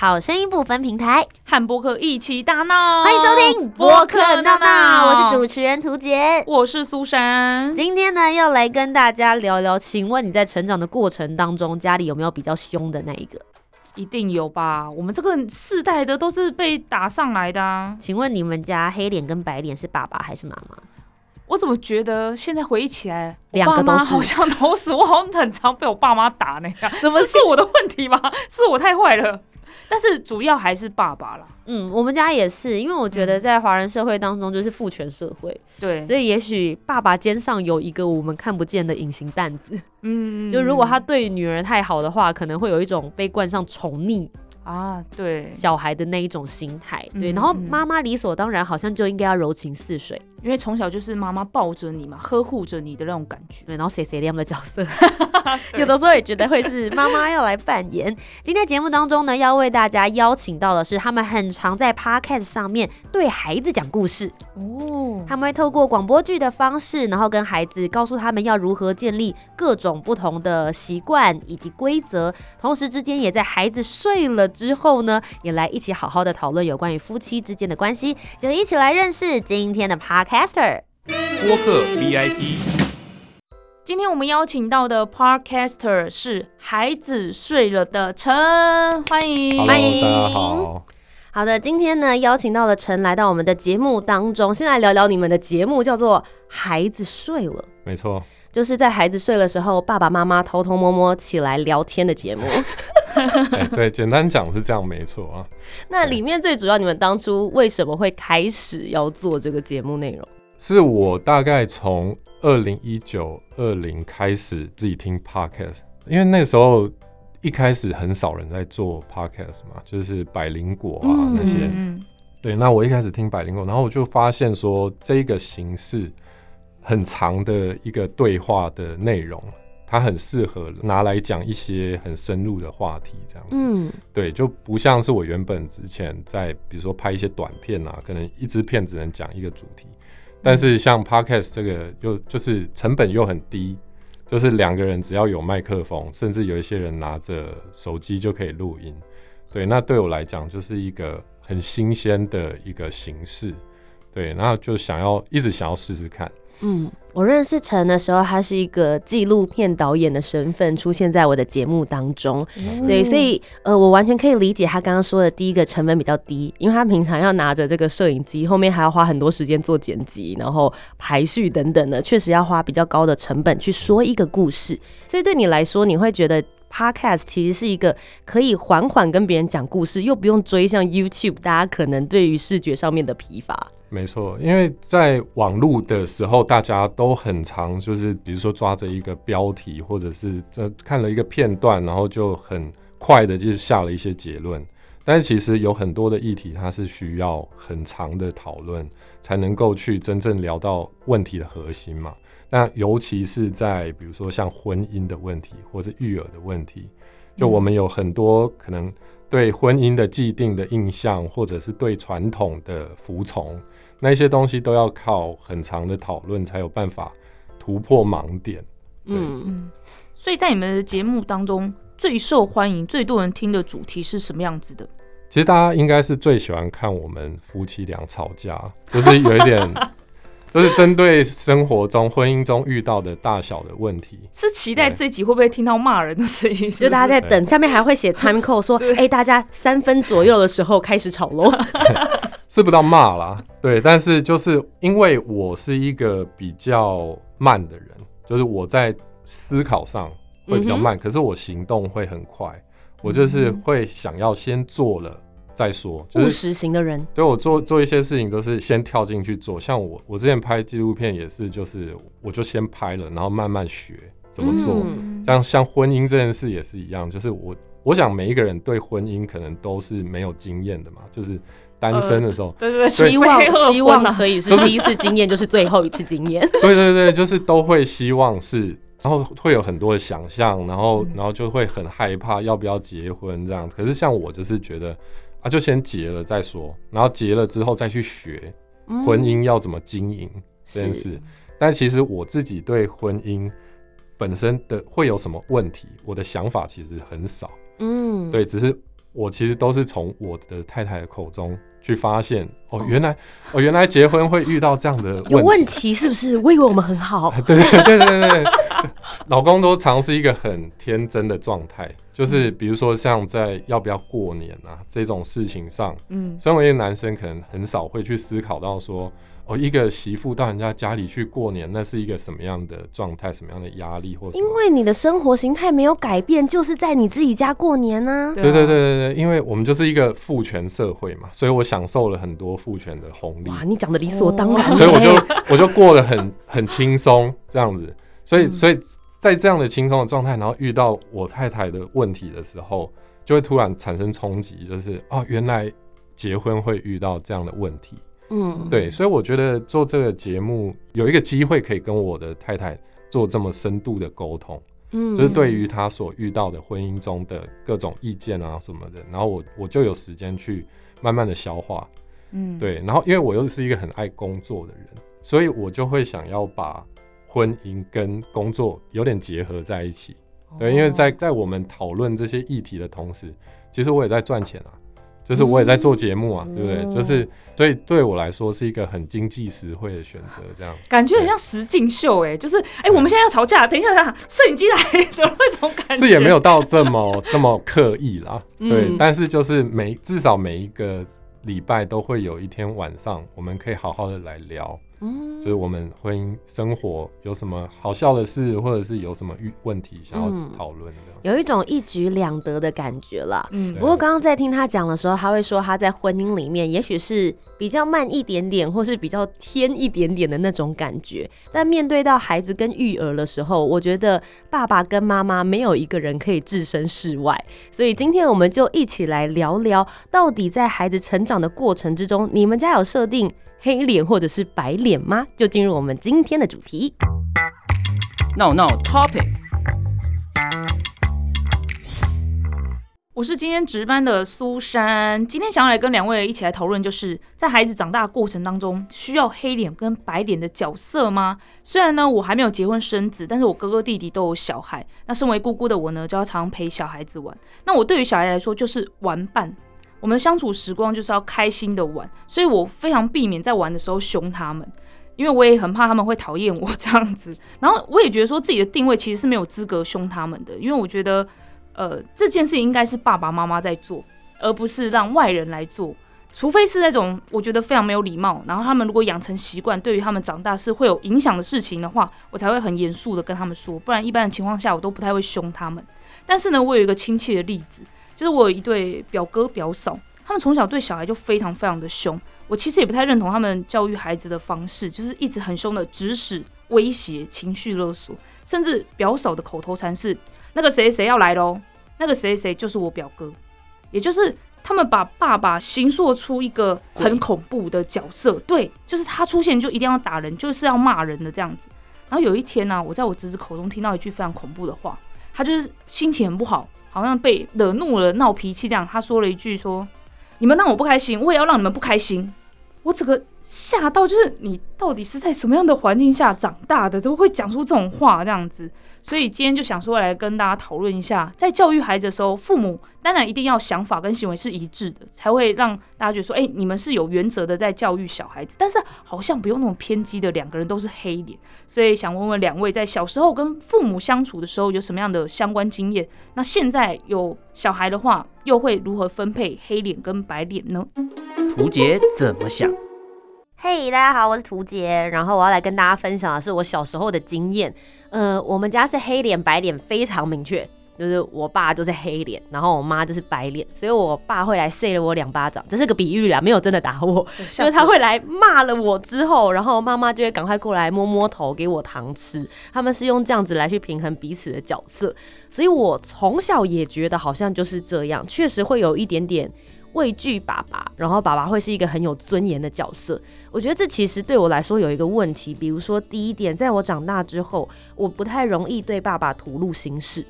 好声音不分平台，和播客一起大闹。欢迎收听播客闹闹，我是主持人涂杰，我是苏珊。今天呢，要来跟大家聊聊，请问你在成长的过程当中，家里有没有比较凶的那一个？一定有吧？我们这个世代的都是被打上来的啊。请问你们家黑脸跟白脸是爸爸还是妈妈？我怎么觉得现在回忆起来，两个都是好像都是，我好像很常被我爸妈打那样。怎么是是我的问题吗？是我太坏了？但是主要还是爸爸啦。嗯，我们家也是，因为我觉得在华人社会当中就是父权社会，对，所以也许爸爸肩上有一个我们看不见的隐形担子，嗯就如果他对女儿太好的话，可能会有一种被冠上宠溺啊，对，小孩的那一种心态。对，嗯然后嗯妈妈理所当然好像就应该要柔情似水，因为从小就是妈妈抱着你嘛，呵护着你的那种感觉。对，然后谁谁亮的角色，有的时候也觉得会是妈妈要来扮演。今天节目当中呢，要为大家邀请到的是他们很常在 podcast 上面对孩子讲故事。哦，他们会透过广播剧的方式，然后跟孩子告诉他们要如何建立各种不同的习惯以及规则，同时之间也在孩子睡了之后呢，也来一起好好的讨论有关于夫妻之间的关系，就一起来认识今天的 podcaster。播客 VIP，今天我们邀请到的 podcaster 是孩子睡了的陈，欢迎 Hello，欢迎大家好。好的，今天呢邀请到了陈来到我们的节目当中，先来聊聊你们的节目，叫做《孩子睡了》。没错，就是在孩子睡的时候，爸爸妈妈偷偷摸摸起来聊天的节目。哎对，简单讲是这样，没错啊。那里面最主要，你们当初为什么会开始要做这个节目内容？是我大概从二零一九二零开始自己听 podcast，因为那时候一开始很少人在做 podcast 嘛，就是百灵果啊、嗯那些。嗯对，那我一开始听百灵果，然后我就发现说这个形式很长的一个对话的内容，它很适合拿来讲一些很深入的话题，这样子。嗯对，就不像是我原本之前在比如说拍一些短片啊，可能一支片只能讲一个主题，但是像 podcast 这个又就是成本又很低，就是两个人只要有麦克风，甚至有一些人拿着手机就可以录音。对，那对我来讲就是一个很新鲜的一个形式。对，然后就想要一直想要试试看。嗯，我认识陈的时候，他是一个纪录片导演的身份出现在我的节目当中。对，所以呃，我完全可以理解他刚刚说的第一个成本比较低，因为他平常要拿着这个摄影机，后面还要花很多时间做剪辑，然后排序等等的，确实要花比较高的成本去说一个故事。所以对你来说，你会觉得 podcast 其实是一个可以缓缓跟别人讲故事，又不用追像 YouTube 大家可能对于视觉上面的疲乏。没错，因为在网络的时候，大家都很常就是，比如说抓着一个标题，或者是呃看了一个片段，然后就很快的就下了一些结论。但是其实有很多的议题，它是需要很长的讨论，才能够去真正聊到问题的核心嘛。那尤其是在比如说像婚姻的问题，或是育儿的问题，就我们有很多可能对婚姻的既定的印象，或者是对传统的服从。那一些东西都要靠很长的讨论才有办法突破盲点。嗯，嗯，所以在你们的节目当中，最受欢迎、最多人听的主题是什么样子的？其实大家应该是最喜欢看我们夫妻俩吵架，就是有一点，就是针对生活中、婚姻中遇到的大小的问题。是期待对这集会不会听到骂人的声音？就大家在等，下面还会写 time code 说，哎、大家三分左右的时候开始吵喽。是不到骂啦，对，但是就是因为我是一个比较慢的人，就是我在思考上会比较嗯慢，可是我行动会很快。我就是会想要先做了再说，就务是实型的人，对我做做一些事情都是先跳进去做。像我我之前拍纪录片也是，就是我就先拍了，然后慢慢学怎么做。嗯像像婚姻这件事也是一样，就是我我想每一个人对婚姻可能都是没有经验的嘛，就是单身的时候，对对对，希望希望可以是第一次经验，就是最后一次经验。对对对，就是都会希望是，然后会有很多的想象，然后然后就会很害怕要不要结婚这样。可是像我就是觉得啊，就先结了再说，然后结了之后再去学嗯婚姻要怎么经营这件是事。但其实我自己对婚姻本身的会有什么问题，我的想法其实很少。嗯，对，只是我其实都是从我的太太的口中去发现，哦，原来哦原来结婚会遇到这样的有问问题是不是？我以为我们很好。对对对对对 老公都常是一个很天真的状态，就是比如说像在要不要过年啊这种事情上，嗯，身为一个男生，可能很少会去思考到说，哦，一个媳妇到人家家里去过年，那是一个什么样的状态，什么样的压力或什么。因为你的生活形态没有改变，就是在你自己家过年呢、对对对对对，因为我们就是一个父权社会嘛，所以我享受了很多父权的红利。哇，你讲的理所当然、所以我就我就过得很很轻松这样子，所以嗯。所以在这样的轻松的状态，然后遇到我太太的问题的时候，就会突然产生冲击，就是哦，原来结婚会遇到这样的问题，嗯，对，所以我觉得做这个节目有一个机会可以跟我的太太做这么深度的沟通，嗯。就是对于她所遇到的婚姻中的各种意见啊什么的，然后我我就有时间去慢慢的消化，嗯，对，然后因为我又是一个很爱工作的人，所以我就会想要把婚姻跟工作有点结合在一起。对，因为在在我们讨论这些议题的同时，其实我也在赚钱啊，就是我也在做节目啊，对不对？就是所以对我来说是一个很经济实惠的选择，这样。感觉很像实境秀哎，就是哎，我们现在要吵架，等一下，等一下，摄影机来的那种感觉，是也没有到这么这么刻意啦，对，嗯但是就是每至少每一个礼拜都会有一天晚上，我们可以好好的来聊，嗯就是我们婚姻生活有什么好笑的事，或者是有什么遇问题想要嗯讨论的。有一种一举两得的感觉啦。嗯不过刚刚在听他讲的时候，他会说他在婚姻里面也许是比较慢一点点，或是比较天一点点的那种感觉。但面对到孩子跟育儿的时候，我觉得爸爸跟妈妈没有一个人可以置身事外。所以今天我们就一起来聊聊，到底在孩子成长的过程之中，你们家有设定黑脸或者是白脸吗？就进入我们今天的主题。闹闹 Topic，我是今天值班的苏珊，今天想要来跟两位一起来讨论，就是在孩子长大的过程当中，需要黑脸跟白脸的角色吗？虽然呢我还没有结婚生子，但是我哥哥弟弟都有小孩，那身为姑姑的我呢，就要常常陪小孩子玩。那我对于小孩来说就是玩伴，我们相处时光就是要开心的玩，所以我非常避免在玩的时候凶他们。因为我也很怕他们会讨厌我这样子，然后我也觉得说自己的定位其实是没有资格凶他们的，因为我觉得呃，这件事情应该是爸爸妈妈在做，而不是让外人来做。除非是那种我觉得非常没有礼貌，然后他们如果养成习惯，对于他们长大是会有影响的事情的话，我才会很严肃的跟他们说。不然一般的情况下，我都不太会凶他们。但是呢，我有一个亲切的例子，就是我有一对表哥表嫂，他们从小对小孩就非常非常的凶。我其实也不太认同他们教育孩子的方式，就是一直很凶的指使、威胁、情绪勒索，甚至表嫂的口头禅是那个谁谁要来喽，那个谁谁就是我表哥，也就是他们把爸爸形塑出一个很恐怖的角色，对，就是他出现就一定要打人，就是要骂人的这样子。然后有一天呢、我在我侄子口中听到一句非常恐怖的话，他就是心情很不好，好像被惹怒了，闹脾气这样。他说了一句说：“你们让我不开心，我也要让你们不开心。”我整个吓到，就是你到底是在什么样的环境下长大的，都会讲出这种话这样子。所以今天就想说来跟大家讨论一下，在教育孩子的时候，父母当然一定要想法跟行为是一致的，才会让大家觉得说，哎、你们是有原则的在教育小孩子。但是好像不用那种偏激的，两个人都是黑脸。所以想问问两位，在小时候跟父母相处的时候有什么样的相关经验？那现在有小孩的话，又会如何分配黑脸跟白脸呢？图杰怎么想？嘿，大家好，我是涂杰，然后我要来跟大家分享的是我小时候的经验。呃，我们家是黑脸白脸非常明确，就是我爸就是黑脸，然后我妈就是白脸，所以我爸会来塞了我两巴掌，这是个比喻啦，没有真的打我，就是他会来骂了我之后，然后妈妈就会赶快过来摸摸头给我糖吃，他们是用这样子来去平衡彼此的角色，所以我从小也觉得好像就是这样，确实会有一点点。畏惧爸爸，然后爸爸会是一个很有尊严的角色。我觉得这其实对我来说有一个问题，比如说第一点，在我长大之后，我不太容易对爸爸吐露心事，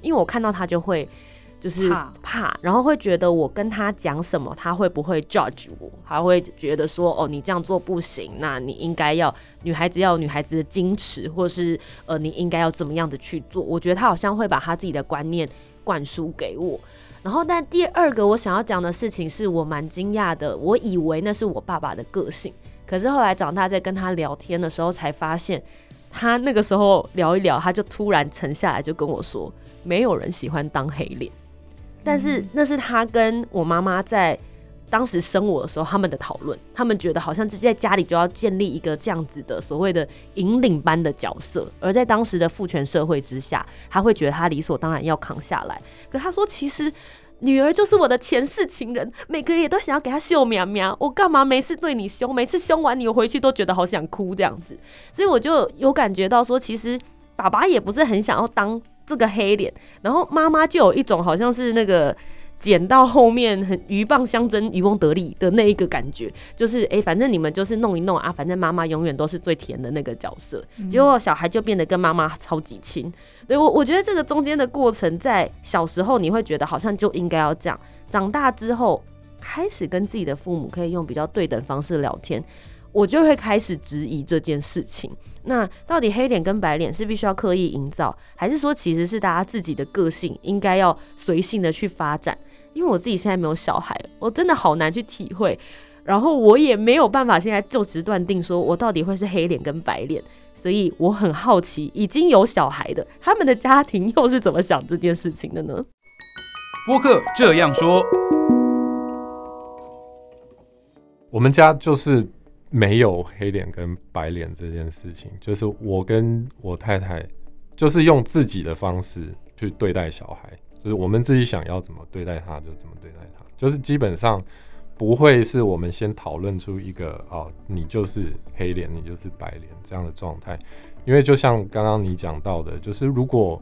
因为我看到他就会就是怕，然后会觉得我跟他讲什么，他会不会 judge 我，他会觉得说哦，你这样做不行，那你应该要女孩子要有女孩子的矜持，或是呃，你应该要怎么样的去做？我觉得他好像会把他自己的观念灌输给我。然后，但第二个我想要讲的事情是我蛮惊讶的，我以为那是我爸爸的个性，可是后来长大在跟他聊天的时候才发现，他那个时候聊一聊，他就突然沉下来，就跟我说，没有人喜欢当黑脸，但是那是他跟我妈妈在当时生我的时候他们的讨论，他们觉得好像自己在家里就要建立一个这样子的所谓的引领般的角色，而在当时的父权社会之下，他会觉得他理所当然要扛下来，可他说其实。女儿就是我的前世情人，每个人也都想要给她秀苗苗。我干嘛没事对你凶？每次凶完你，回去都觉得好想哭这样子。所以我就有感觉到说，其实爸爸也不是很想要当这个黑脸，然后妈妈就有一种好像是那个。剪到后面很鹬蚌相争，渔翁得利的那一个感觉，就是哎，反正你们就是弄一弄啊，反正妈妈永远都是最甜的那个角色，结果小孩就变得跟妈妈超级亲。对我，我觉得这个中间的过程，在小时候你会觉得好像就应该要这样，长大之后开始跟自己的父母可以用比较对等方式聊天。我就会开始质疑这件事情。那到底黑脸跟白脸是必须要刻意营造，还是说其实是大家自己的个性应该要随性的去发展？因为我自己现在没有小孩，我真的好难去体会。然后我也没有办法现在就直断定说我到底会是黑脸跟白脸。所以我很好奇，已经有小孩的他们的家庭又是怎么想这件事情的呢？播客这样说，我们家就是。没有黑脸跟白脸这件事情，就是我跟我太太，就是用自己的方式去对待小孩，就是我们自己想要怎么对待他，就怎么对待他，就是基本上不会是我们先讨论出一个哦，你就是黑脸，你就是白脸这样的状态，因为就像刚刚你讲到的，就是如果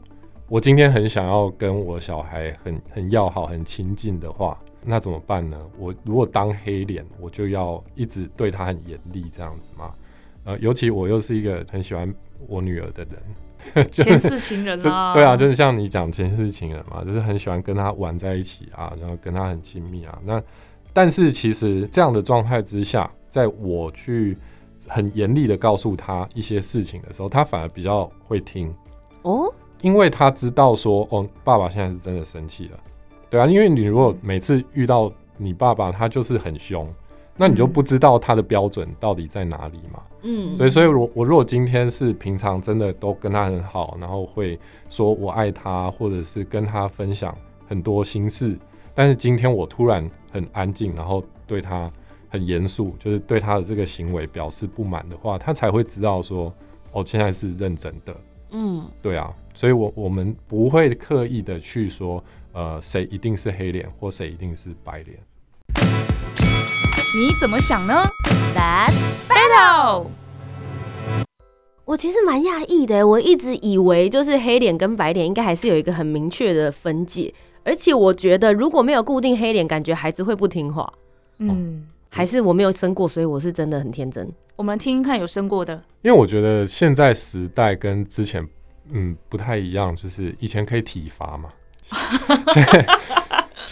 我今天很想要跟我小孩很很要好、很亲近的话。那怎么办呢？我如果当黑脸，我就要一直对他很严厉这样子吗？呃，尤其我又是一个很喜欢我女儿的人，前世情人啊，对啊，就是像你讲前世情人嘛，就是很喜欢跟他玩在一起啊，然后跟他很亲密啊。那但是其实这样的状态之下，在我去很严厉的告诉他一些事情的时候，他反而比较会听哦，因为他知道说，哦，爸爸现在是真的生气了。对啊，因为你如果每次遇到你爸爸，他就是很凶，那你就不知道他的标准到底在哪里嘛。嗯，对，所以，我我如果今天是平常真的都跟他很好，然后会说我爱他，或者是跟他分享很多心事，但是今天我突然很安静，然后对他很严肃，就是对他的这个行为表示不满的话，他才会知道说，哦，现在是认真的。嗯，对啊，所以我我们不会刻意的去说。呃，谁一定是黑脸，或谁一定是白脸？你怎么想呢？Let's battle！我其实蛮讶异的，我一直以为就是黑脸跟白脸应该还是有一个很明确的分界，而且我觉得如果没有固定黑脸，感觉孩子会不听话。嗯，还是我没有生过，所以我是真的很天真。我们听听看有生过的，因为我觉得现在时代跟之前嗯不太一样，就是以前可以体罚嘛。现在，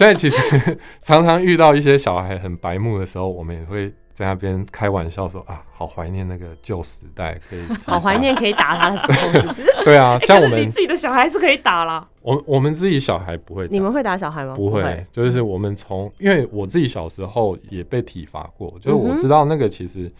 现在其实常常遇到一些小孩很白目的时候，我们也会在那边开玩笑说啊，好怀念那个旧时代，可以 好怀念可以打他的时候，是不是？对啊，像我们自己的小孩是可以打了，我我们自己小孩不会，你们会打小孩吗？不会，就是我们从因为我自己小时候也被体罚过，就是我知道那个其实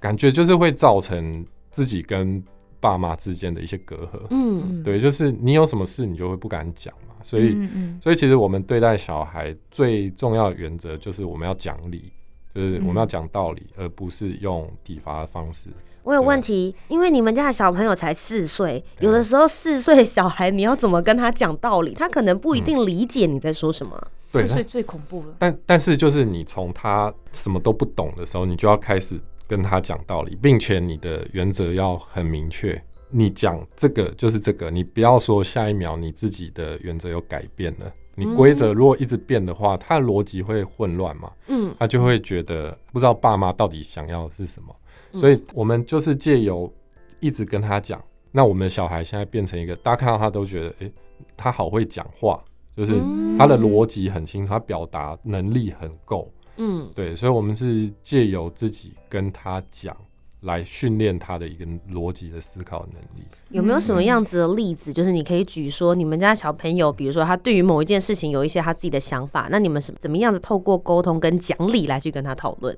感觉就是会造成自己跟爸妈之间的一些隔阂，嗯，对，就是你有什么事你就会不敢讲嘛。所以，所以其实我们对待小孩最重要的原则就是我们要讲理，就是我们嗯要讲道理，而不是用体罚的方式。我有问题，因为你们家的小朋友才四岁，有的时候四岁小孩你要怎么跟他讲道理，他可能不一定理解你在说什么。四岁最恐怖了。但但是就是你从他什么都不懂的时候，你就要开始跟他讲道理，并且你的原则要很明确。你讲这个就是这个，你不要说下一秒你自己的原则有改变了。你规则如果一直变的话，他的逻辑会混乱嘛，嗯他就会觉得不知道爸妈到底想要的是什么。嗯所以我们就是借由一直跟他讲，那我们的小孩现在变成一个，大家看到他都觉得，诶、他好会讲话，就是嗯他的逻辑很清楚，他表达能力很够。嗯对，所以我们是借由自己跟他讲，来训练他的一个逻辑的思考能力。有没有什么样子的例子？就是你可以举说，你们家小朋友，比如说他对于某一件事情有一些他自己的想法，那你们是怎么样子透过沟通跟讲理来去跟他讨论？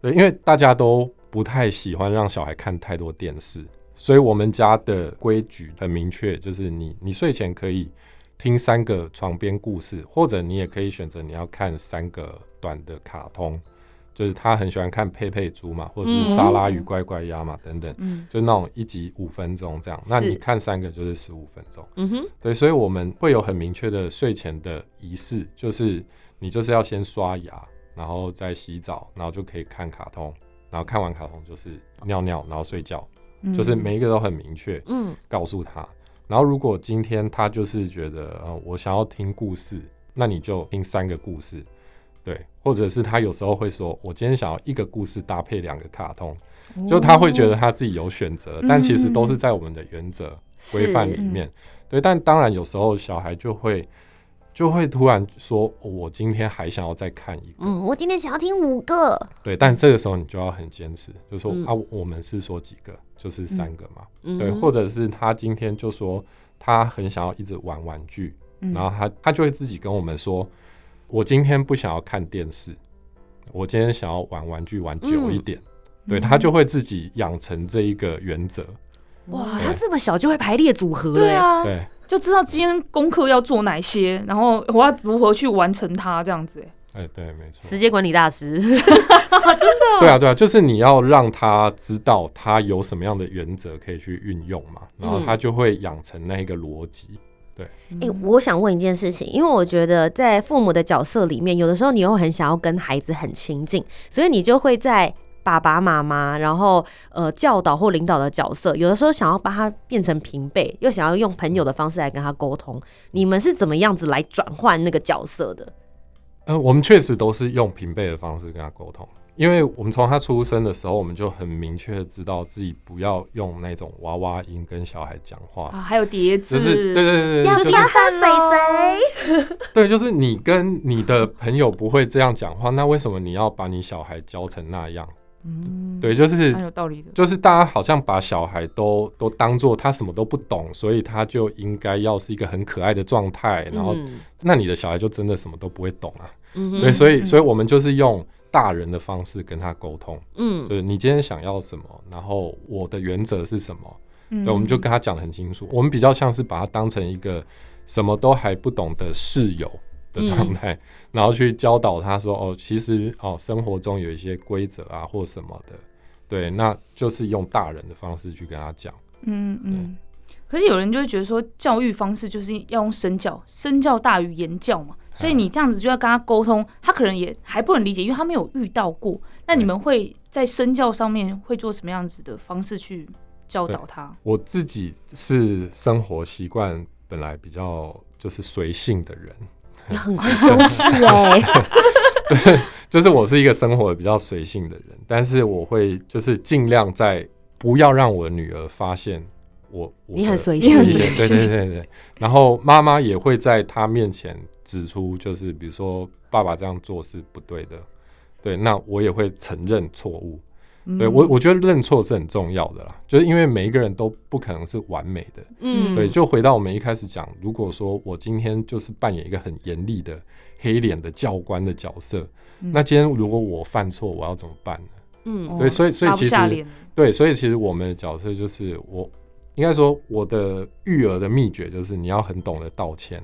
对，因为大家都不太喜欢让小孩看太多电视，所以我们家的规矩很明确，就是你你睡前可以听三个床边故事，或者你也可以选择你要看三个短的卡通，就是他很喜欢看佩佩猪嘛，或者是沙拉与乖乖鸭嘛等等，嗯，就那种一集五分钟这样，那你看三个就是十五分钟。嗯哼，对，所以我们会有很明确的睡前的仪式，就是你就是要先刷牙，然后再洗澡，然后就可以看卡通，然后看完卡通就是尿尿，然后睡觉，嗯。就是每一个都很明确嗯。告诉他。然后如果今天他就是觉得呃我想要听故事，那你就听三个故事，对，或者是他有时候会说，我今天想要一个故事搭配两个卡通，就他会觉得他自己有选择，但其实都是在我们的原则规范里面。对，但当然有时候小孩就会就会突然说，哦我今天还想要再看一个。嗯，我今天想要听五个。对，但这个时候你就要很坚持，就说、嗯啊，我们是说几个，就是三个嘛。嗯对，或者是他今天就说他很想要一直玩玩具，嗯然后他他就会自己跟我们说，我今天不想要看电视，我今天想要玩玩具玩久一点。对他就会自己养成这一个原则。哇，他这么小就会排列组合了。对，啊，对，就知道今天功课要做哪些，然后我要如何去完成它，这样子。哎哎，对，没错。时间管理大师。真的对啊，对啊，就是你要让他知道他有什么样的原则可以去运用嘛，然后他就会养成那一个逻辑。哎、我想问一件事情，因为我觉得在父母的角色里面，有的时候你又很想要跟孩子很亲近，所以你就会在爸爸妈妈，然后呃教导或领导的角色，有的时候想要把他变成平辈，又想要用朋友的方式来跟他沟通。你们是怎么样子来转换那个角色的？呃，我们确实都是用平辈的方式跟他沟通，因为我们从他出生的时候，我们就很明确的知道自己不要用那种娃娃音跟小孩讲话，啊，还有叠字，就是对对对对，要不要喝水水？对，就是你跟你的朋友不会这样讲话，那为什么你要把你小孩教成那样？嗯，对，就是很有道理的。就是大家好像把小孩都都当做他什么都不懂，所以他就应该要是一个很可爱的状态，然后嗯那你的小孩就真的什么都不会懂啊。嗯哼对，所以嗯所以我们就是用大人的方式跟他沟通，嗯就是你今天想要什么，然后我的原则是什么，嗯对，我们就跟他讲的很清楚。我们比较像是把他当成一个什么都还不懂的室友的状态，然后去教导他说，哦，其实哦，生活中有一些规则啊或什么的，对，那就是用大人的方式去跟他讲。嗯嗯。可是有人就会觉得说，教育方式就是要用身教，身教大于言教嘛。所以你这样子就要跟他沟通，他可能也还不能理解，因为他没有遇到过。那你们会在身教上面会做什么样子的方式去教导他？我自己是生活习惯本来比较就是随性的人，你很会收拾哎，就是我是一个生活比较随性的人，但是我会就是尽量在不要让我的女儿发现我我你很的随性对对对对。然后妈妈也会在她面前指出，就是比如说爸爸这样做是不对的，对，那我也会承认错误。对我我觉得认错是很重要的啦，就是因为每一个人都不可能是完美的。嗯。对，就回到我们一开始讲，如果说我今天就是扮演一个很严厉的黑脸的教官的角色，嗯。那今天如果我犯错，我要怎么办呢？嗯。对所以所以其实对，所以其实我们的角色就是我，应该说我的育儿的秘诀就是你要很懂得道歉，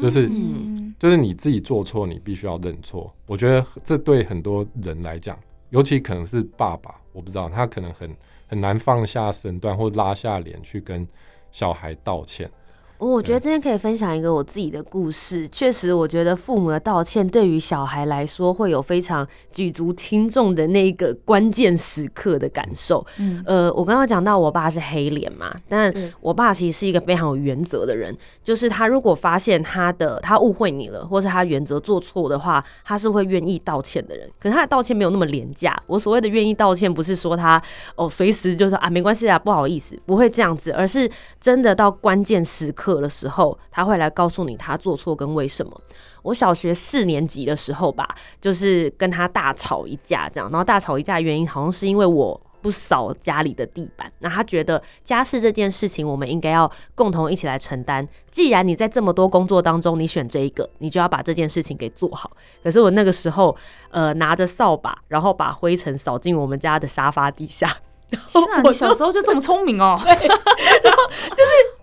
就是嗯就是你自己做错，你必须要认错。我觉得这对很多人来讲，尤其可能是爸爸，我不知道他可能很很难放下身段或拉下脸去跟小孩道歉。我觉得今天可以分享一个我自己的故事。确实，我觉得父母的道歉对于小孩来说会有非常举足轻重的那个关键时刻的感受。嗯呃，我刚刚讲到我爸是黑脸嘛，但我爸其实是一个非常有原则的人，就是他如果发现他的他误会你了，或是他原则做错的话，他是会愿意道歉的人。可是他的道歉没有那么廉价。我所谓的愿意道歉，不是说他哦随时就说啊没关系啊不好意思，不会这样子，而是真的到关键时刻的时候，他会来告诉你他做错跟为什么。我小学四年级的时候吧，就是跟他大吵一架，这样，然后大吵一架的原因好像是因为我不扫家里的地板，那他觉得家事这件事情我们应该要共同一起来承担。既然你在这么多工作当中你选这一个，你就要把这件事情给做好。可是我那个时候，呃，拿着扫把，然后把灰尘扫进我们家的沙发底下。天哪，我你小时候就这么聪明哦！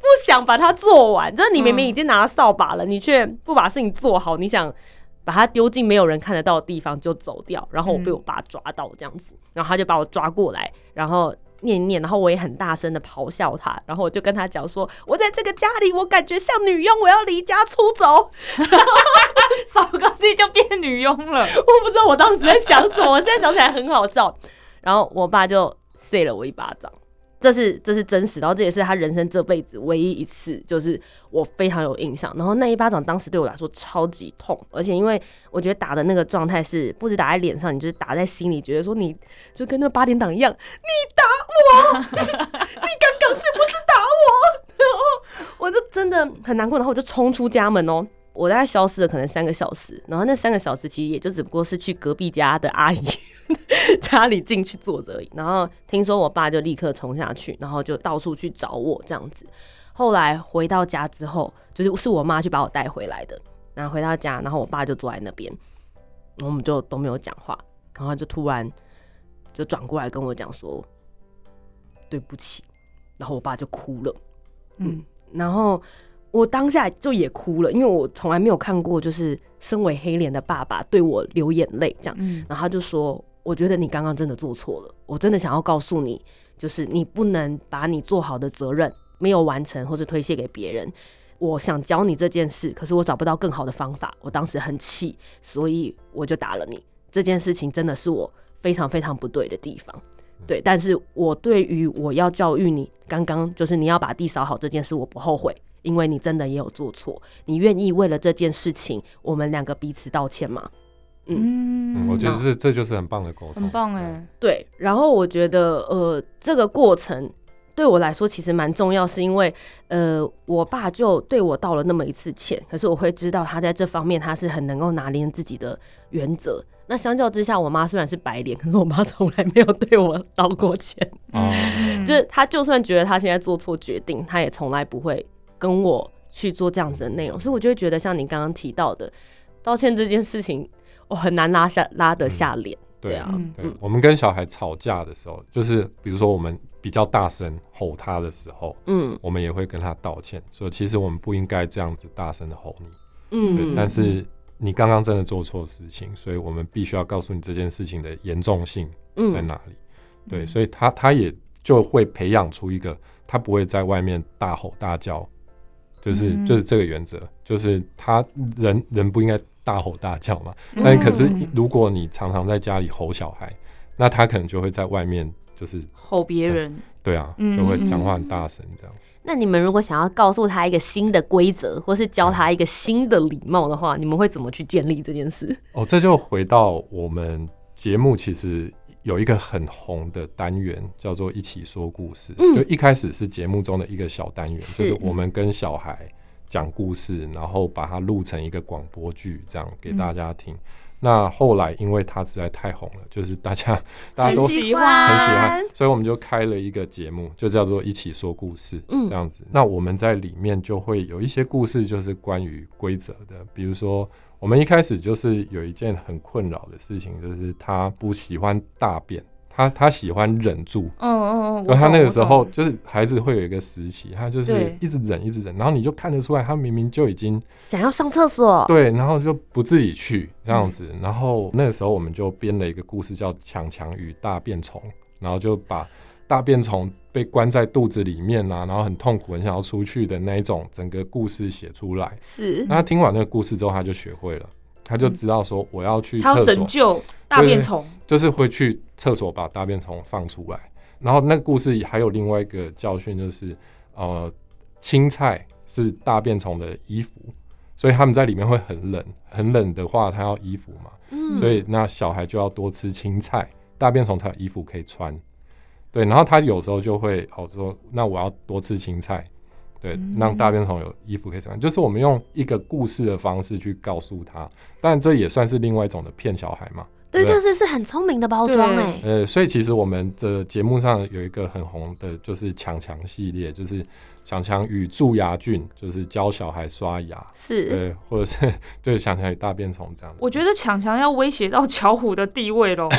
不想把它做完，就是你明明已经拿了扫把了，你却不把事情做好，你想把它丢进没有人看得到的地方就走掉，然后我被我爸抓到这样子，然后他就把我抓过来，然后念一念，然后我也很大声的咆哮他，然后我就跟他讲说，我在这个家里，我感觉像女佣，我要离家出走。扫个地就变女佣了。我不知道我当时在想什么，我现在想起来很好笑。然后我爸就塞了我一巴掌，这是这是真实，然后这也是他人生这辈子唯一一次，就是我非常有印象。然后那一巴掌当时对我来说超级痛，而且因为我觉得打的那个状态是不止打在脸上，你就是打在心里，觉得说你就跟那个八点档一样，你打我，你刚刚是不是打我？然后我就真的很难过，然后我就冲出家门哦。我大概消失了可能三个小时，然后那三个小时其实也就只不过是去隔壁家的阿姨 家里进去坐着而已。然后听说我爸就立刻冲下去，然后就到处去找我这样子。后来回到家之后，就是是我妈去把我带回来的。然后回到家，然后我爸就坐在那边，然后我们就都没有讲话。然后就突然就转过来跟我讲说对不起，然后我爸就哭了。嗯，然后我当下就也哭了，因为我从来没有看过，就是身为黑脸的爸爸对我流眼泪这样。嗯然后他就说：“我觉得你刚刚真的做错了，我真的想要告诉你，就是你不能把你做好的责任没有完成，或是推卸给别人。我想教你这件事，可是我找不到更好的方法。我当时很气，所以我就打了你。这件事情真的是我非常非常不对的地方。”对，但是我对于我要教育你，刚刚就是你要把地扫好这件事，我不后悔，因为你真的也有做错，你愿意为了这件事情，我们两个彼此道歉吗？嗯，我觉得这这就是很棒的沟通，很棒哎。对，然后我觉得呃，这个过程对我来说其实蛮重要，是因为呃，我爸就对我道了那么一次歉，可是我会知道他在这方面他是很能够拿捏自己的原则。那相较之下，我妈虽然是白脸，可是我妈从来没有对我道过歉。哦嗯就是她就算觉得她现在做错决定，她也从来不会跟我去做这样子的内容，所以我就会觉得像你刚刚提到的道歉这件事情，我很难拉下拉得下脸。对啊，嗯。对，我们跟小孩吵架的时候，就是比如说我们比较大声吼他的时候，嗯。我们也会跟他道歉，说其实我们不应该这样子大声的吼你，嗯，但是你刚刚真的做错事情，所以我们必须要告诉你这件事情的严重性在嗯哪里。对，所以他他也就会培养出一个，他不会在外面大吼大叫，就是、嗯就是这个原则，就是他人人不应该大吼大叫嘛。嗯但可是嗯如果你常常在家里吼小孩，那他可能就会在外面就是吼别人，对啊，嗯就会讲话很大声这样。那你们如果想要告诉他一个新的规则，或是教他一个新的礼貌的话，你们会怎么去建立这件事？哦，这就回到我们节目其实有一个很红的单元，叫做“一起说故事”。嗯就一开始是节目中的一个小单元，是就是我们跟小孩讲故事，然后把它录成一个广播剧，这样给大家听。那后来因为它实在太红了，就是大家 大家都很喜欢很喜欢，所以我们就开了一个节目，就叫做“一起说故事”嗯这样子。那我们在里面就会有一些故事，就是关于规则的，比如说我们一开始就是有一件很困扰的事情，就是他不喜欢大便，他他喜欢忍住，嗯嗯嗯，然后他那个时候就是孩子会有一个时期，他就是一直忍一直忍，然后你就看得出来，他明明就已经想要上厕所，对，然后就不自己去这样子，嗯。然后那个时候我们就编了一个故事叫《强强与大便虫》，然后就把大便虫被关在肚子里面啊，然后很痛苦，很想要出去的那一种整个故事写出来。是那他听完那个故事之后，他就学会了，他就知道说我要去他要厕所，拯救大便虫，就是会去厕所把大便虫放出来。然后那个故事还有另外一个教训，就是呃，青菜是大便虫的衣服，所以他们在里面会很冷，很冷的话，它要衣服嘛，嗯所以那小孩就要多吃青菜，大便虫才有衣服可以穿。对，然后他有时候就会哦说，那我要多吃青菜，对，嗯。让大便虫有衣服可以穿，就是我们用一个故事的方式去告诉他，但这也算是另外一种的骗小孩嘛。对，但是是很聪明的包装对。哎，呃，所以其实我们的节目上有一个很红的，就是强强系列，就是强强与蛀牙菌，就是教小孩刷牙，是。对，或者是就是强强与大便虫这样子。我觉得强强要威胁到巧虎的地位喽。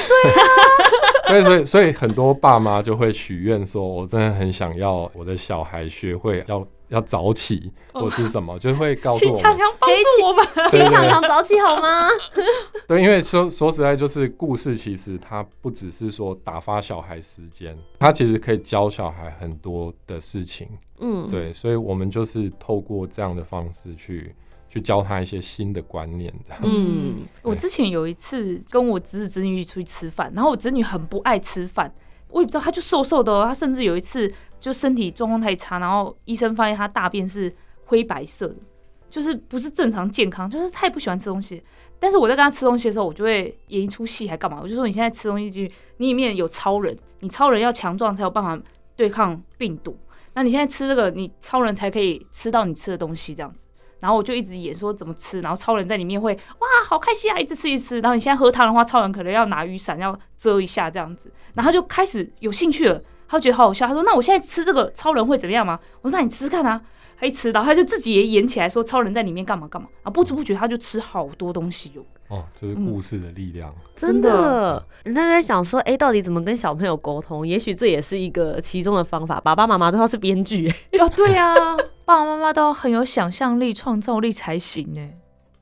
所以所以所以很多爸妈就会许愿说，我真的很想要我的小孩学会要要早起，或是什么，就会告诉请我们，强强帮助我们。请强强早起好吗？对，因为说说实在，就是故事其实它不只是说打发小孩时间，它其实可以教小孩很多的事情。嗯，对，所以我们就是透过这样的方式去去教他一些新的观念，这样子。嗯，我之前有一次跟我侄子侄女一起出去吃饭，然后我侄女很不爱吃饭，我也不知道，她就瘦瘦的、哦，她甚至有一次就身体状况太差，然后医生发现她大便是灰白色的，就是不是正常健康，就是太不喜欢吃东西。但是我在跟她吃东西的时候，我就会演一出戏，还干嘛？我就说你现在吃东西进去，你里面有超人，你超人要强壮才有办法对抗病毒。那你现在吃这个，你超人才可以吃到你吃的东西，这样子。然后我就一直演说怎么吃，然后超人在里面会哇好开心啊，一直吃一吃。然后你现在喝汤的话，超人可能要拿雨伞要遮一下这样子，然后他就开始有兴趣了，他就觉得好好笑。他说：“那我现在吃这个超人会怎么样吗？”我说：“那你吃吃看啊。”他一吃到，他就自己也演起来说超人在里面干嘛干嘛，然后不知不觉他就吃好多东西哟。就是故事的力量。真真的的，人家在想说，哎、到底怎么跟小朋友沟通？也许这也是一个其中的方法。爸爸妈妈都要是编剧，哦，对呀、爸爸妈妈都要很有想象力、创造力才行呢。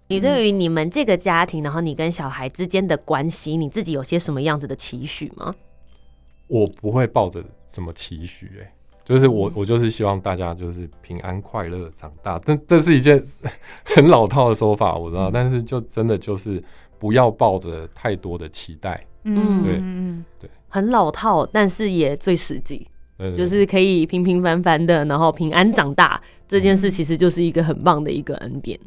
你对于你们这个家庭，然后你跟小孩之间的关系，你自己有些什么样子的期许吗？我不会抱着什么期许、欸，就是我我就是希望大家就是平安快乐长大。但这是一件 很老套的说法，我知道，但是就真的就是不要抱着太多的期待。嗯对嗯对很老套，但是也最实际，就是可以平平凡凡的，然后平安长大。这件事其实就是一个很棒的一个恩典。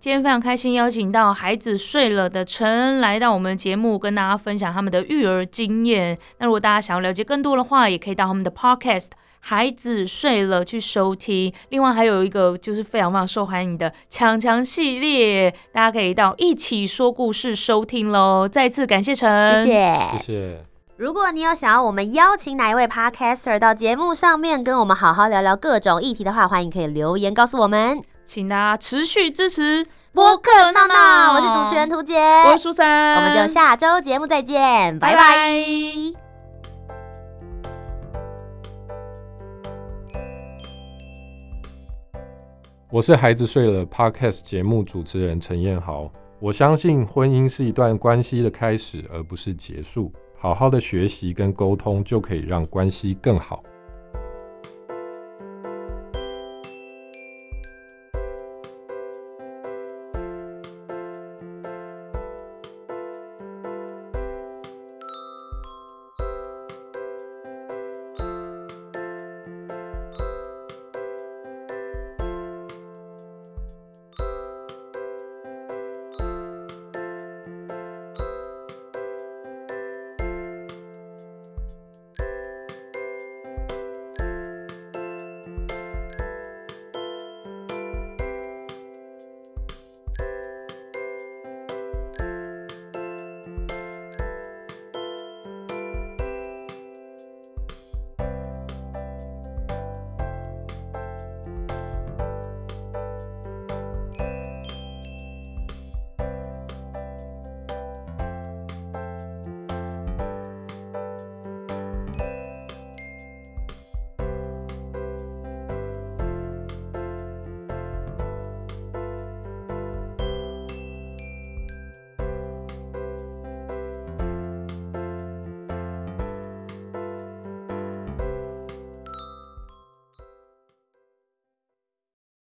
今天非常开心，邀请到孩子睡了的陈恩来到我们的节目，跟大家分享他们的育儿经验。那如果大家想要了解更多的话，也可以到他们的 podcast《孩子睡了》去收听。另外还有一个就是非常非常受欢迎的强强系列，大家可以到一起说故事收听喽。再次感谢陈，谢谢谢谢。如果你有想要我们邀请哪一位 podcaster 到节目上面跟我们好好聊聊各种议题的话，欢迎可以留言告诉我们。请大家持续支持播客闹闹，我是主持人涂杰，我是苏珊，我们就下周节目再见，拜拜拜拜我是孩子睡了 Podcast 节目主持人陈彦豪。我相信婚姻是一段关系的开始，而不是结束。好好的学习跟沟通，就可以让关系更好。